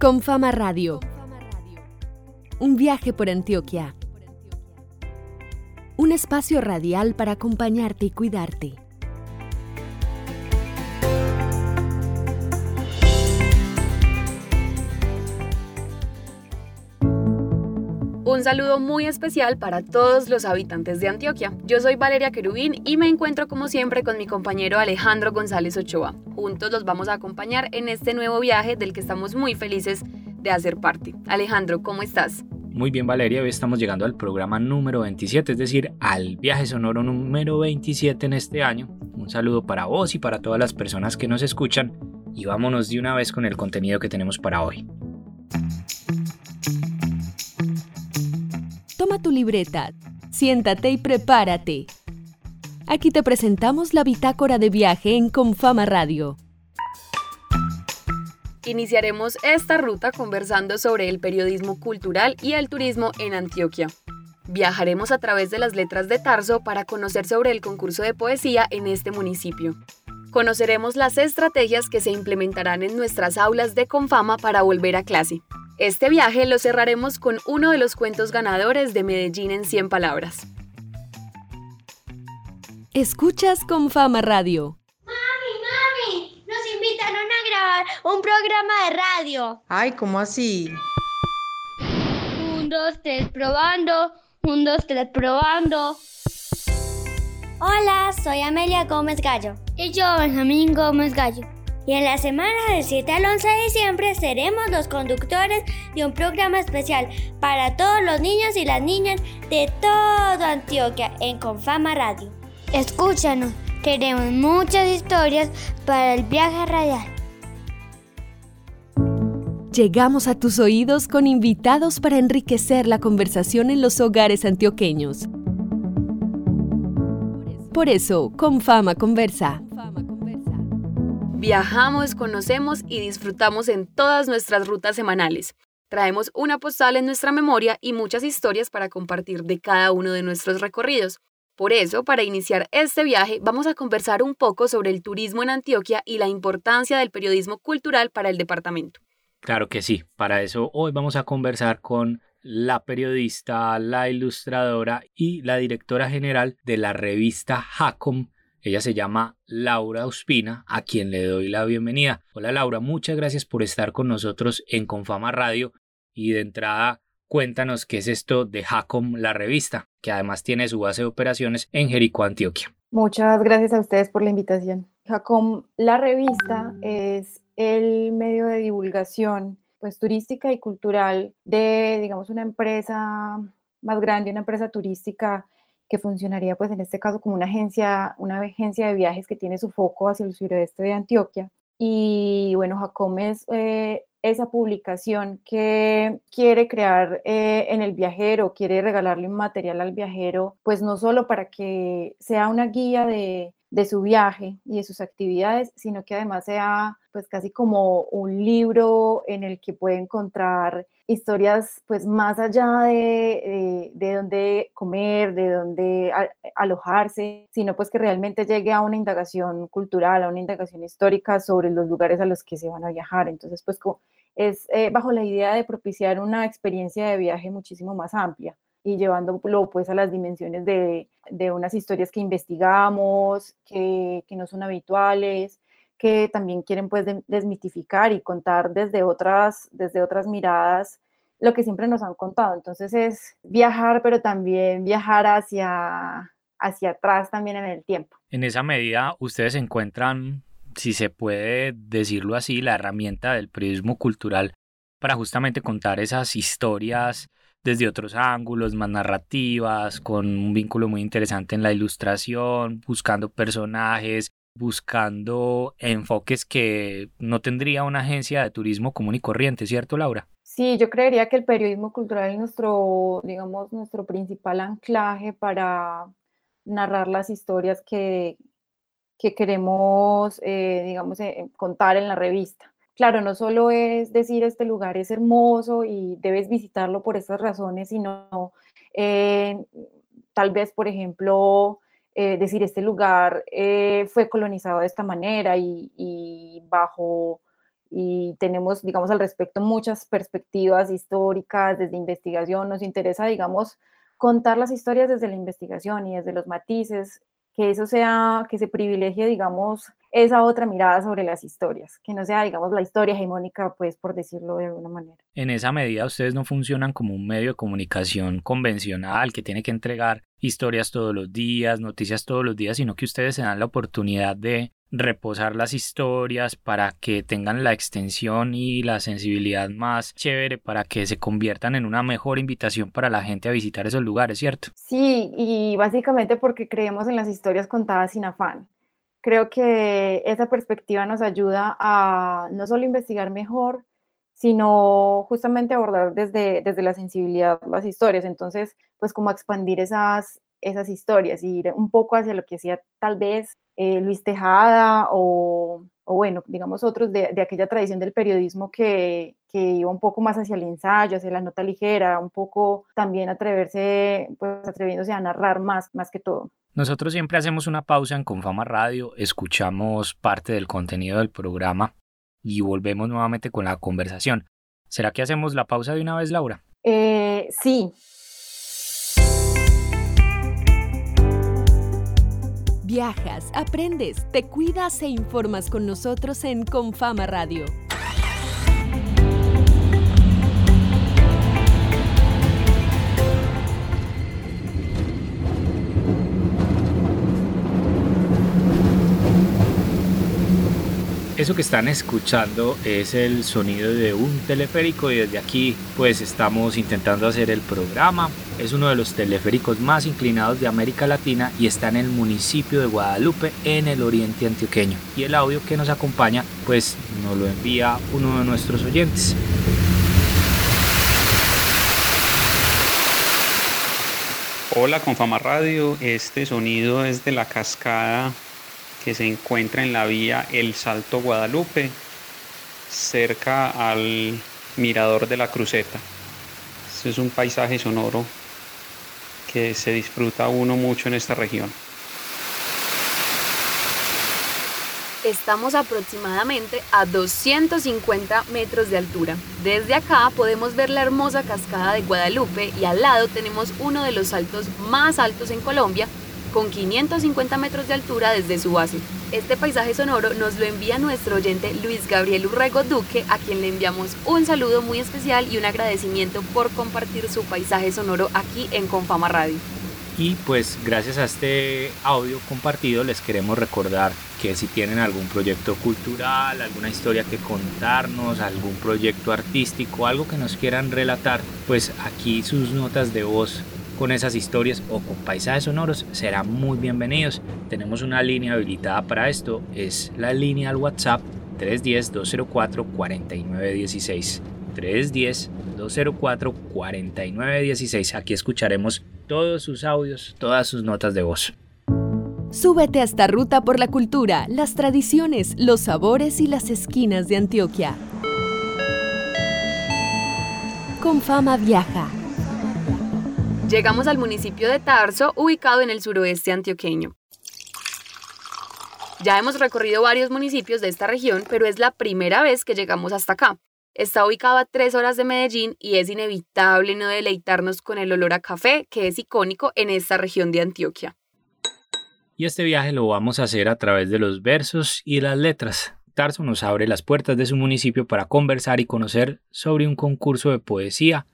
Con Fama Radio. Un viaje por Antioquia. Un espacio radial para acompañarte y cuidarte. Un saludo muy especial para todos los habitantes de Antioquia. Yo soy Valeria Querubín y me encuentro como siempre con mi compañero Alejandro González Ochoa. Juntos los vamos a acompañar en este nuevo viaje del que estamos muy felices de hacer parte. Alejandro, ¿cómo estás? Muy bien Valeria, hoy estamos llegando al programa número 27, es decir, al viaje sonoro número 27 en este año. Un saludo para vos y para todas las personas que nos escuchan y vámonos de una vez con el contenido que tenemos para hoy. Toma tu libreta, siéntate y prepárate. Aquí te presentamos la bitácora de viaje en Confama Radio. Iniciaremos esta ruta conversando sobre el periodismo cultural y el turismo en Antioquia. Viajaremos a través de las letras de Tarso para conocer sobre el concurso de poesía en este municipio. Conoceremos las estrategias que se implementarán en nuestras aulas de Confama para volver a clase. Este viaje lo cerraremos con uno de los cuentos ganadores de Medellín en 100 palabras. Escuchas con Fama Radio. Mami, mami, nos invitaron a grabar un programa de radio. Ay, ¿cómo así? Un, dos, tres, probando. Un, dos, tres, probando. Hola, soy Amelia Gómez Gallo. Y yo, Benjamín Gómez Gallo. Y en la semana del 7 al 11 de diciembre seremos los conductores de un programa especial para todos los niños y las niñas de toda Antioquia en Confama Radio. Escúchanos, queremos muchas historias para el viaje radial. Llegamos a tus oídos con invitados para enriquecer la conversación en los hogares antioqueños. Por eso, Confama conversa. Viajamos, conocemos y disfrutamos en todas nuestras rutas semanales. Traemos una postal en nuestra memoria y muchas historias para compartir de cada uno de nuestros recorridos. Por eso, para iniciar este viaje, vamos a conversar un poco sobre el turismo en Antioquia y la importancia del periodismo cultural para el departamento. Claro que sí, para eso hoy vamos a conversar con la periodista, la ilustradora y la directora general de la revista Jacom, ella se llama Laura Ospina, a quien le doy la bienvenida. Hola Laura, muchas gracias por estar con nosotros en Confama Radio y de entrada cuéntanos qué es esto de Jacom, la revista, que además tiene su base de operaciones en Jericó, Antioquia. Muchas gracias a ustedes por la invitación. Jacom, la revista es el medio de divulgación pues turística y cultural de digamos una empresa más grande, una empresa turística que funcionaría pues en este caso como una agencia, una agencia de viajes que tiene su foco hacia el suroeste de Antioquia. Y bueno, Jacom es eh, esa publicación que quiere crear eh, en el viajero, quiere regalarle un material al viajero, pues no solo para que sea una guía de, de su viaje y de sus actividades, sino que además sea pues casi como un libro en el que puede encontrar historias pues más allá de, de, dónde comer, de dónde alojarse, sino pues que realmente llegue a una indagación cultural, a una indagación histórica sobre los lugares a los que se van a viajar. Entonces pues es eh, bajo la idea de propiciar una experiencia de viaje muchísimo más amplia y llevándolo pues a las dimensiones de, de unas historias que investigamos, que, que, no son habituales, que también quieren pues desmitificar y contar desde otras, desde otras miradas lo que siempre nos han contado. Entonces es viajar, pero también viajar hacia, hacia atrás también en el tiempo. En esa medida, ustedes encuentran, si se puede decirlo así, la herramienta del periodismo cultural para justamente contar esas historias desde otros ángulos, más narrativas, con un vínculo muy interesante en la ilustración, buscando personajes, buscando enfoques que no tendría una agencia de turismo común y corriente, ¿cierto, Laura? Sí, yo creería que el periodismo cultural es nuestro, digamos, nuestro principal anclaje para narrar las historias que, que queremos, eh, digamos, eh, contar en la revista. Claro, no solo es decir este lugar es hermoso y debes visitarlo por estas razones, sino eh, tal vez, por ejemplo, eh, decir, este lugar eh, fue colonizado de esta manera y, bajo y tenemos, digamos, al respecto muchas perspectivas históricas desde investigación. Nos interesa, digamos, contar las historias desde la investigación y desde los matices, que eso sea, que se privilegie, digamos, esa otra mirada sobre las historias, que no sea, digamos, la historia hegemónica, pues, por decirlo de alguna manera. En esa medida, ustedes no funcionan como un medio de comunicación convencional que tiene que entregar historias todos los días, noticias todos los días, sino que ustedes se dan la oportunidad de reposar las historias para que tengan la extensión y la sensibilidad más chévere para que se conviertan en una mejor invitación para la gente a visitar esos lugares, ¿cierto? Sí, y básicamente porque creemos en las historias contadas sin afán. Creo que esa perspectiva nos ayuda a no solo investigar mejor, sino justamente abordar desde, desde la sensibilidad las historias. Entonces, pues como expandir esas, esas historias y ir un poco hacia lo que hacía tal vez eh, Luis Tejada o, o, bueno, digamos otros de, de, aquella tradición del periodismo que, que iba un poco más hacia el ensayo, hacia la nota ligera, un poco también atreverse, pues atreviéndose a narrar más, más que todo. Nosotros siempre hacemos una pausa en Confama Radio, escuchamos parte del contenido del programa y volvemos nuevamente con la conversación. ¿Será que hacemos la pausa de una vez, Laura? Eh, sí. Viajas, aprendes, te cuidas e informas con nosotros en Confama Radio. Eso que están escuchando es el sonido de un teleférico y desde aquí pues estamos intentando hacer el programa. Es uno de los teleféricos más inclinados de América Latina y está en el municipio de Guadalupe en el oriente antioqueño. Y el audio que nos acompaña pues nos lo envía uno de nuestros oyentes. Hola Confama Radio, este sonido es de la cascada que se encuentra en la vía El Salto Guadalupe, cerca al mirador de la cruceta. Este es un paisaje sonoro que se disfruta uno mucho en esta región. Estamos aproximadamente a 250 metros de altura. Desde acá podemos ver la hermosa cascada de Guadalupe y al lado tenemos uno de los saltos más altos en Colombia con 550 metros de altura desde su base. Este paisaje sonoro nos lo envía nuestro oyente Luis Gabriel Urrego Duque, a quien le enviamos un saludo muy especial y un agradecimiento por compartir su paisaje sonoro aquí en Confama Radio. Y pues gracias a este audio compartido les queremos recordar que si tienen algún proyecto cultural, alguna historia que contarnos, algún proyecto artístico, algo que nos quieran relatar, pues aquí sus notas de voz con esas historias o con paisajes sonoros serán muy bienvenidos. Tenemos una línea habilitada para esto, es la línea al WhatsApp 310-204-4916. 310-204-4916. Aquí escucharemos todos sus audios, todas sus notas de voz. Súbete a esta ruta por la cultura, las tradiciones, los sabores y las esquinas de Antioquia. Con fama viaja. Llegamos al municipio de Tarso, ubicado en el suroeste antioqueño. Ya hemos recorrido varios municipios de esta región, pero es la primera vez que llegamos hasta acá. Está ubicado a tres horas de Medellín y es inevitable no deleitarnos con el olor a café que es icónico en esta región de Antioquia. Y este viaje lo vamos a hacer a través de los versos y las letras. Tarso nos abre las puertas de su municipio para conversar y conocer sobre un concurso de poesía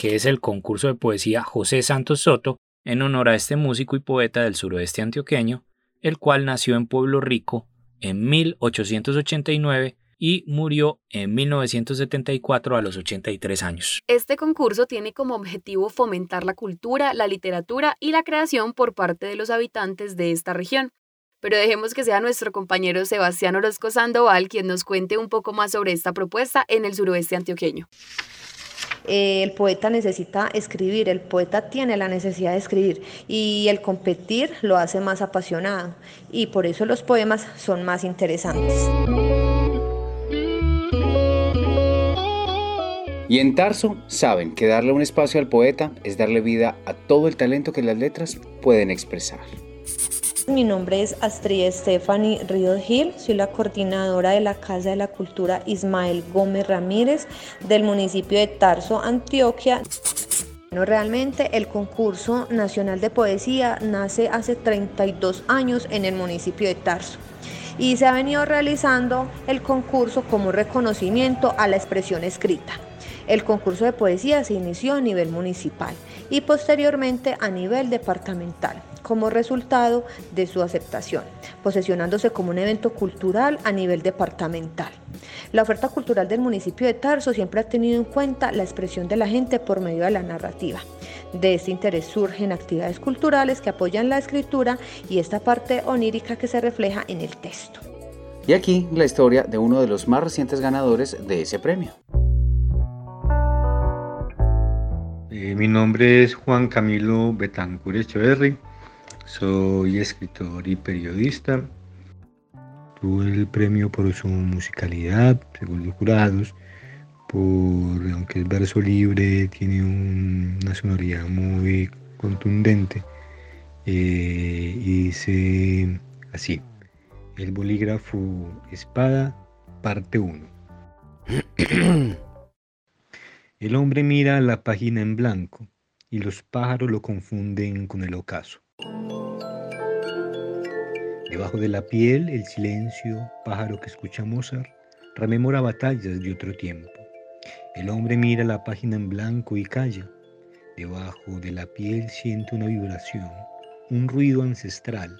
que es el concurso de poesía José Santos Soto, en honor a este músico y poeta del suroeste antioqueño, el cual nació en Pueblo Rico en 1889 y murió en 1974 a los 83 años. Este concurso tiene como objetivo fomentar la cultura, la literatura y la creación por parte de los habitantes de esta región. Pero dejemos que sea nuestro compañero Sebastián Orozco Sandoval quien nos cuente un poco más sobre esta propuesta en el suroeste antioqueño. Eh, el poeta necesita escribir, el poeta tiene la necesidad de escribir y el competir lo hace más apasionado y por eso los poemas son más interesantes. Y en Tarso saben que darle un espacio al poeta es darle vida a todo el talento que las letras pueden expresar. Mi nombre es Astrid Stephanie Ríos Gil, soy la coordinadora de la Casa de la Cultura Ismael Gómez Ramírez del municipio de Tarso, Antioquia. No, realmente el concurso nacional de poesía nace hace 32 años en el municipio de Tarso y se ha venido realizando el concurso como reconocimiento a la expresión escrita. El concurso de poesía se inició a nivel municipal y posteriormente a nivel departamental como resultado de su aceptación, posesionándose como un evento cultural a nivel departamental. La oferta cultural del municipio de Tarso siempre ha tenido en cuenta la expresión de la gente por medio de la narrativa. De este interés surgen actividades culturales que apoyan la escritura y esta parte onírica que se refleja en el texto. Y aquí la historia de uno de los más recientes ganadores de ese premio. Eh, mi nombre es Juan Camilo Betancur Echeverri. Soy escritor y periodista. Tuve el premio por su musicalidad, según los jurados, por, aunque es verso libre, tiene una sonoridad muy contundente. Eh, y dice así, el bolígrafo espada, parte 1. el hombre mira la página en blanco y los pájaros lo confunden con el ocaso. Debajo de la piel, el silencio, pájaro que escucha Mozart, rememora batallas de otro tiempo. El hombre mira la página en blanco y calla. Debajo de la piel siente una vibración, un ruido ancestral,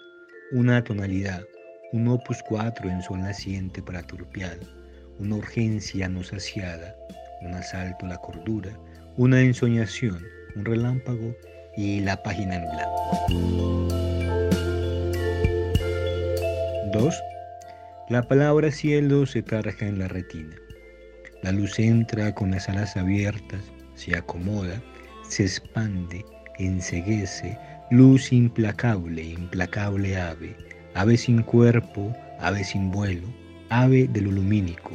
una tonalidad, un opus 4 en sol naciente para turpial, una urgencia no saciada, un asalto a la cordura, una ensoñación, un relámpago y la página en blanco. 2. La palabra cielo se carga en la retina. La luz entra con las alas abiertas, se acomoda, se expande, enseguece, luz implacable, implacable ave, ave sin cuerpo, ave sin vuelo, ave de lo lumínico,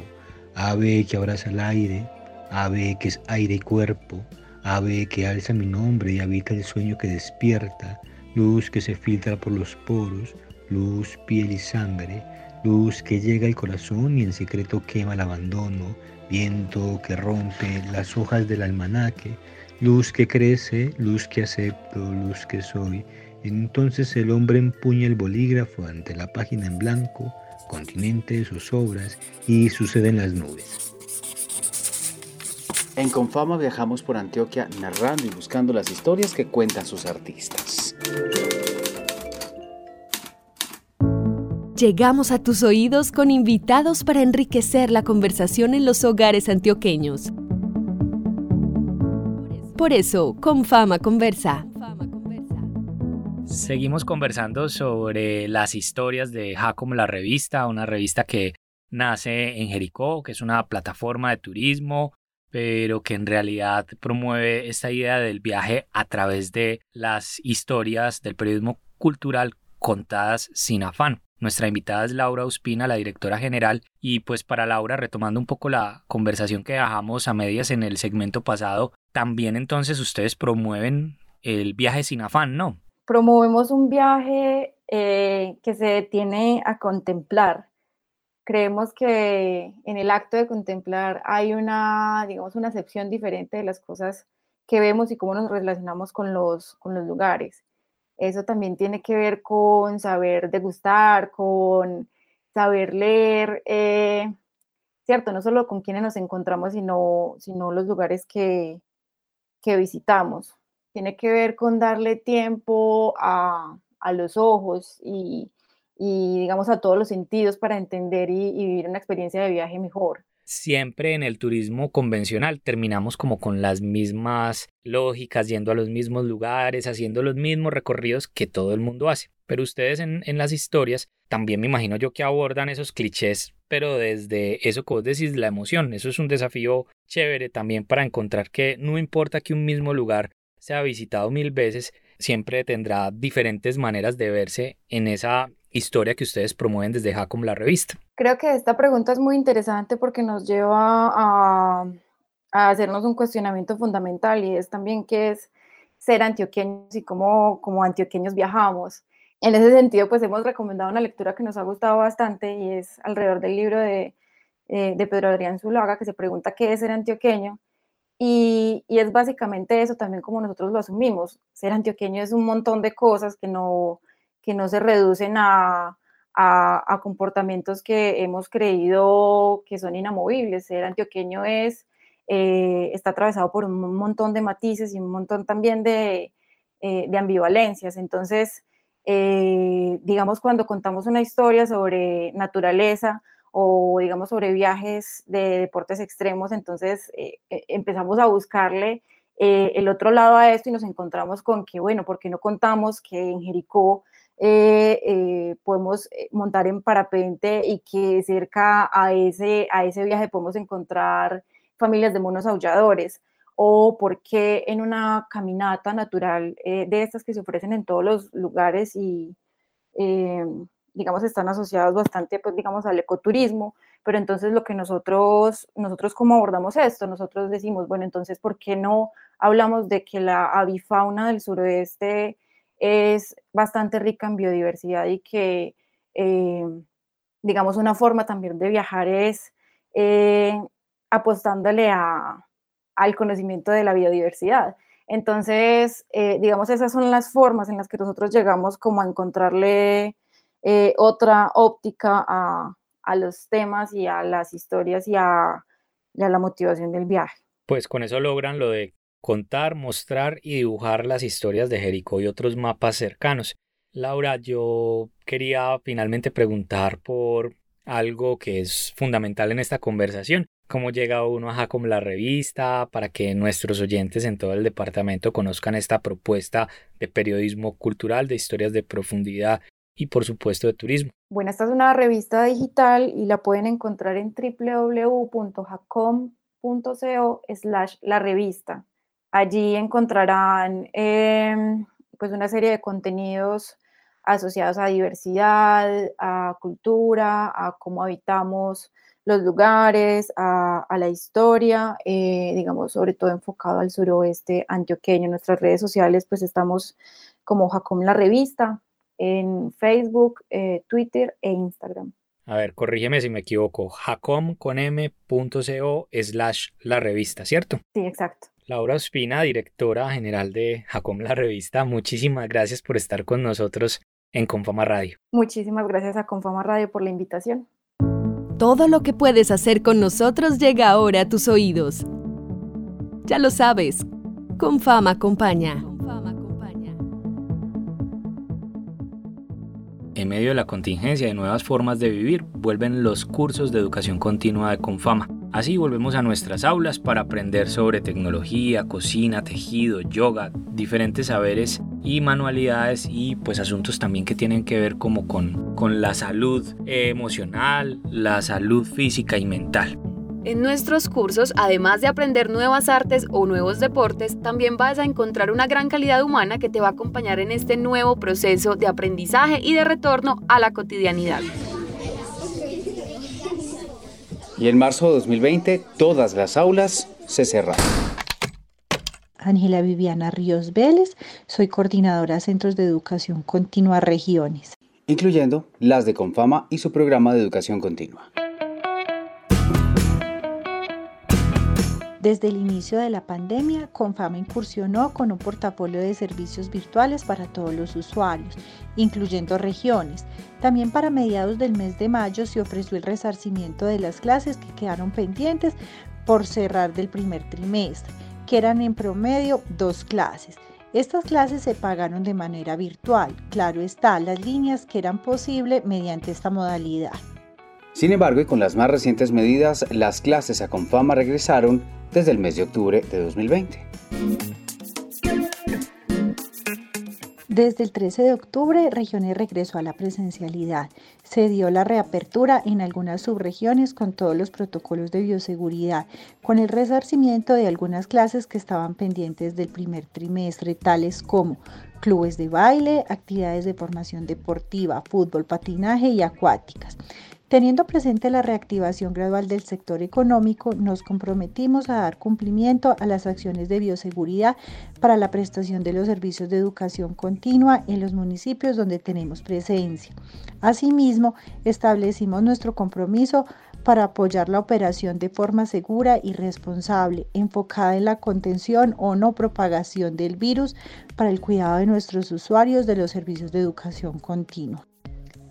ave que abraza el aire, ave que es aire y cuerpo, ave que alza mi nombre y habita el sueño que despierta, luz que se filtra por los poros, luz, piel y sangre, luz que llega al corazón y en secreto quema el abandono, viento que rompe las hojas del almanaque, luz que crece, luz que acepto, luz que soy. Entonces el hombre empuña el bolígrafo ante la página en blanco, continentes o sobras, y sucede en las nubes. En Confama viajamos por Antioquia narrando y buscando las historias que cuentan sus artistas. Llegamos a tus oídos con invitados para enriquecer la conversación en los hogares antioqueños. Por eso, Confama conversa. Seguimos conversando sobre las historias de Jacom la revista, una revista que nace en Jericó, que es una plataforma de turismo pero que en realidad promueve esta idea del viaje a través de las historias del periodismo cultural contadas sin afán. Nuestra invitada es Laura Uspina, la directora general, y pues para Laura, retomando un poco la conversación que dejamos a medias en el segmento pasado, también entonces ustedes promueven el viaje sin afán, ¿no? Promovemos un viaje eh, que se detiene a contemplar, creemos que en el acto de contemplar hay una, digamos, una acepción diferente de las cosas que vemos y cómo nos relacionamos con los, con los lugares. Eso también tiene que ver con saber degustar, con saber leer, eh, ¿cierto? No solo con quienes nos encontramos, sino, sino los lugares que, que visitamos. Tiene que ver con darle tiempo a, a los ojos y, y digamos a todos los sentidos para entender y, vivir una experiencia de viaje mejor siempre en el turismo convencional terminamos como con las mismas lógicas, yendo a los mismos lugares, haciendo los mismos recorridos que todo el mundo hace. Pero ustedes en, las historias también me imagino yo que abordan esos clichés, pero desde eso que vos decís, la emoción. Eso es un desafío chévere también para encontrar que no importa que un mismo lugar sea visitado mil veces, siempre tendrá diferentes maneras de verse en esa historia que ustedes promueven desde Jacom la revista? Creo que esta pregunta es muy interesante porque nos lleva a, hacernos un cuestionamiento fundamental y es también qué es ser antioqueños y cómo como antioqueños viajamos. en ese sentido, pues hemos recomendado una lectura que nos ha gustado bastante y es alrededor del libro de, eh, de Pedro Adrián Zulaga, que se pregunta qué es ser antioqueño. Y, y, es básicamente eso también como nosotros lo asumimos. Ser antioqueño es un montón de cosas que no, que no se reducen a, a, comportamientos que hemos creído que son inamovibles. Ser antioqueño es, eh, está atravesado por un montón de matices y un montón también de, eh, de ambivalencias. Entonces, eh, digamos, cuando contamos una historia sobre naturaleza o, digamos, sobre viajes de deportes extremos, entonces empezamos a buscarle el otro lado a esto y nos encontramos con que, bueno, ¿por qué no contamos que en Jericó eh, eh, podemos eh, montar en parapente y que cerca a ese, a ese viaje podemos encontrar familias de monos aulladores o porque en una caminata natural de estas que se ofrecen en todos los lugares y digamos están asociados bastante pues digamos al ecoturismo pero entonces lo que nosotros nosotros cómo abordamos esto nosotros decimos bueno entonces por qué no hablamos de que la avifauna del suroeste es bastante rica en biodiversidad y que, eh, digamos, una forma también de viajar es eh, apostándole a, al conocimiento de la biodiversidad. Entonces, eh, digamos, esas son las formas en las que nosotros llegamos como a encontrarle otra óptica a, a, los temas y a las historias y a, y a la motivación del viaje. Pues con eso logran lo de contar, mostrar y dibujar las historias de Jericó y otros mapas cercanos. Laura, yo quería finalmente preguntar por algo que es fundamental en esta conversación. ¿Cómo llega uno a Jacom la revista para que nuestros oyentes en todo el departamento conozcan esta propuesta de periodismo cultural, de historias de profundidad y por supuesto de turismo? Bueno, esta es una revista digital y la pueden encontrar en www.jacom.co slash la revista. Allí encontrarán em, pues una serie de contenidos asociados a diversidad, a cultura, a cómo habitamos los lugares, a, la historia, eh, digamos, sobre todo enfocado al suroeste antioqueño. En nuestras redes sociales, pues estamos como Jacom la revista, en Facebook, eh, Twitter e Instagram. A ver, corrígeme si me equivoco, jacom con m.co slash la revista, ¿cierto? Sí, exacto. Laura Ospina, directora general de Jacom la revista, muchísimas gracias por estar con nosotros en Confama Radio. Muchísimas gracias a Confama Radio por la invitación. Todo lo que puedes hacer con nosotros llega ahora a tus oídos. Ya lo sabes, Confama acompaña. En medio de la contingencia de nuevas formas de vivir, vuelven los cursos de educación continua de Confama Así volvemos a nuestras aulas para aprender sobre tecnología, cocina, tejido, yoga, diferentes saberes y manualidades y pues asuntos también que tienen que ver como con, con la salud emocional, la salud física y mental. En nuestros cursos, además de aprender nuevas artes o nuevos deportes, también vas a encontrar una gran calidad humana que te va a acompañar en este nuevo proceso de aprendizaje y de retorno a la cotidianidad. Y en marzo de 2020 todas las aulas se cerraron. Ángela Viviana Ríos Vélez, soy coordinadora de Centros de Educación Continua Regiones. Incluyendo las de Confama y su programa de educación continua. Desde el inicio de la pandemia, Confama incursionó con un portafolio de servicios virtuales para todos los usuarios, incluyendo regiones. También para mediados del mes de mayo se ofreció el resarcimiento de las clases que quedaron pendientes por cerrar del primer trimestre, que eran en promedio dos clases. Estas clases se pagaron de manera virtual, claro está, las líneas que eran posibles mediante esta modalidad. Sin embargo, y con las más recientes medidas, las clases a Confama regresaron desde el mes de octubre de 2020. Desde el 13 de octubre, Regiones regresó a la presencialidad. Se dio la reapertura en algunas subregiones con todos los protocolos de bioseguridad, con el resarcimiento de algunas clases que estaban pendientes del primer trimestre, tales como clubes de baile, actividades de formación deportiva, fútbol, patinaje y acuáticas. Teniendo presente la reactivación gradual del sector económico, nos comprometimos a dar cumplimiento a las acciones de bioseguridad para la prestación de los servicios de educación continua en los municipios donde tenemos presencia. Asimismo, establecimos nuestro compromiso para apoyar la operación de forma segura y responsable, enfocada en la contención o no propagación del virus para el cuidado de nuestros usuarios de los servicios de educación continua.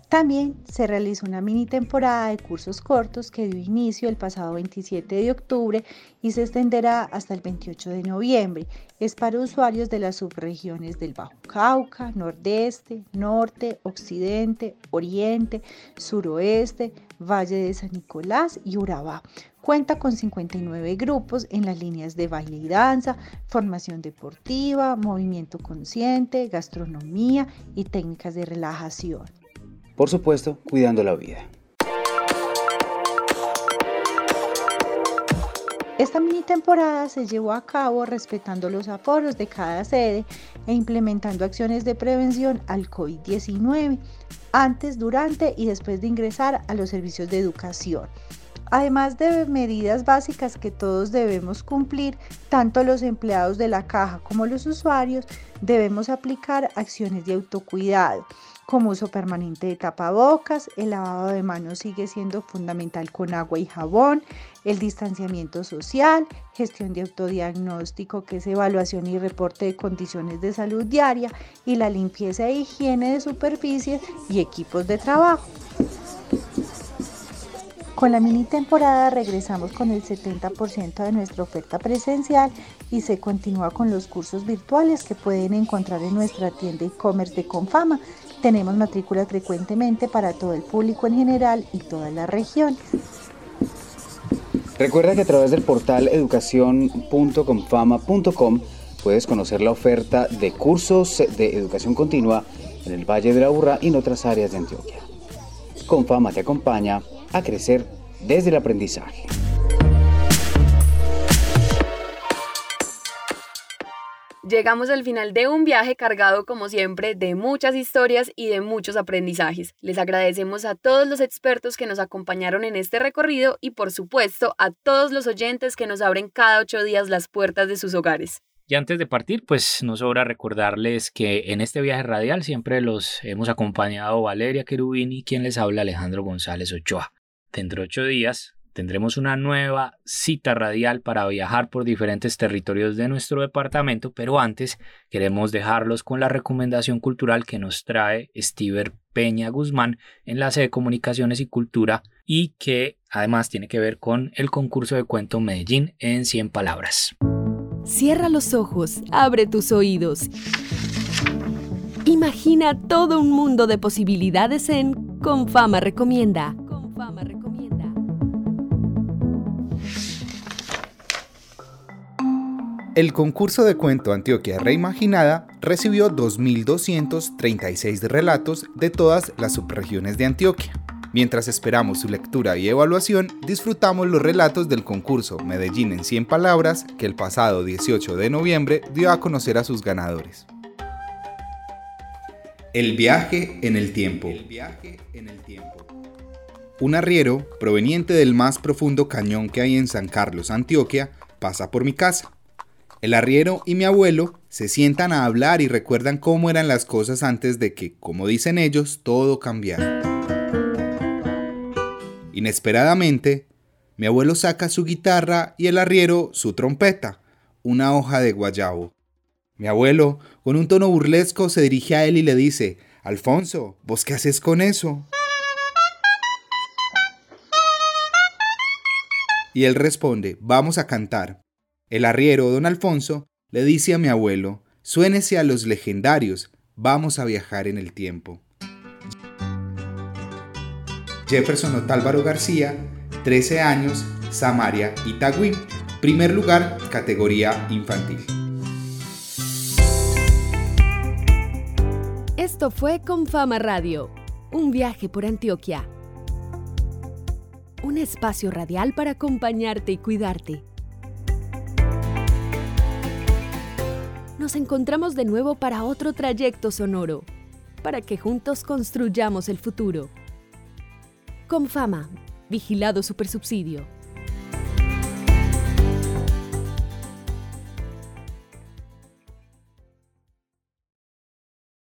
También se realizó una mini temporada de cursos cortos que dio inicio el pasado 27 de octubre y se extenderá hasta el 28 de noviembre. Es para usuarios de las subregiones del Bajo Cauca, Nordeste, Norte, Occidente, Oriente, Suroeste, Valle de San Nicolás y Urabá. Cuenta con 59 grupos en las líneas de baile y danza, formación deportiva, movimiento consciente, gastronomía y técnicas de relajación por supuesto, cuidando la vida. Esta mini temporada se llevó a cabo respetando los aforos de cada sede e implementando acciones de prevención al COVID-19 antes, durante y después de ingresar a los servicios de educación. Además de medidas básicas que todos debemos cumplir, tanto los empleados de la caja como los usuarios, debemos aplicar acciones de autocuidado como uso permanente de tapabocas, el lavado de manos sigue siendo fundamental con agua y jabón, el distanciamiento social, gestión de autodiagnóstico que es evaluación y reporte de condiciones de salud diaria y la limpieza e higiene de superficies y equipos de trabajo. Con la mini temporada regresamos con el 70% de nuestra oferta presencial y se continúa con los cursos virtuales que pueden encontrar en nuestra tienda e-commerce de Confama tenemos matrículas frecuentemente para todo el público en general y toda la región. Recuerda que a través del portal educación.confama.com puedes conocer la oferta de cursos de educación continua en el Valle de la Urra y en otras áreas de Antioquia. Confama te acompaña a crecer desde el aprendizaje. Llegamos al final de un viaje cargado, como siempre, de muchas historias y de muchos aprendizajes. Les agradecemos a todos los expertos que nos acompañaron en este recorrido y, por supuesto, a todos los oyentes que nos abren cada ocho días las puertas de sus hogares. Y antes de partir, pues nos sobra recordarles que en este viaje radial siempre los hemos acompañado Valeria Querubini, quien les habla Alejandro González Ochoa. Dentro de ocho días Tendremos una nueva cita radial para viajar por diferentes territorios de nuestro departamento, pero antes queremos dejarlos con la recomendación cultural que nos trae Stever Peña Guzmán, enlace de comunicaciones y cultura, y que además tiene que ver con el concurso de cuento Medellín en 100 palabras. Cierra los ojos, abre tus oídos. Imagina todo un mundo de posibilidades en Con Fama Recomienda. Con Fama Recomienda. El concurso de cuento Antioquia Reimaginada recibió 2.236 relatos de todas las subregiones de Antioquia. Mientras esperamos su lectura y evaluación, disfrutamos los relatos del concurso Medellín en 100 palabras que el pasado 18 de noviembre dio a conocer a sus ganadores. El viaje en el tiempo. Un arriero, proveniente del más profundo cañón que hay en San Carlos, Antioquia, pasa por mi casa. El arriero y mi abuelo se sientan a hablar y recuerdan cómo eran las cosas antes de que, como dicen ellos, todo cambiara. Inesperadamente, mi abuelo saca su guitarra y el arriero su trompeta, una hoja de guayabo. Mi abuelo, con un tono burlesco, se dirige a él y le dice, Alfonso, ¿vos qué haces con eso? Y él responde, vamos a cantar. El arriero don Alfonso le dice a mi abuelo, suénese a los legendarios, vamos a viajar en el tiempo. Jefferson Otálvaro García, 13 años, Samaria, Itagüí, primer lugar, categoría infantil. Esto fue Con Fama Radio, un viaje por Antioquia. Un espacio radial para acompañarte y cuidarte. Nos encontramos de nuevo para otro trayecto sonoro, para que juntos construyamos el futuro. Con fama, vigilado supersubsidio.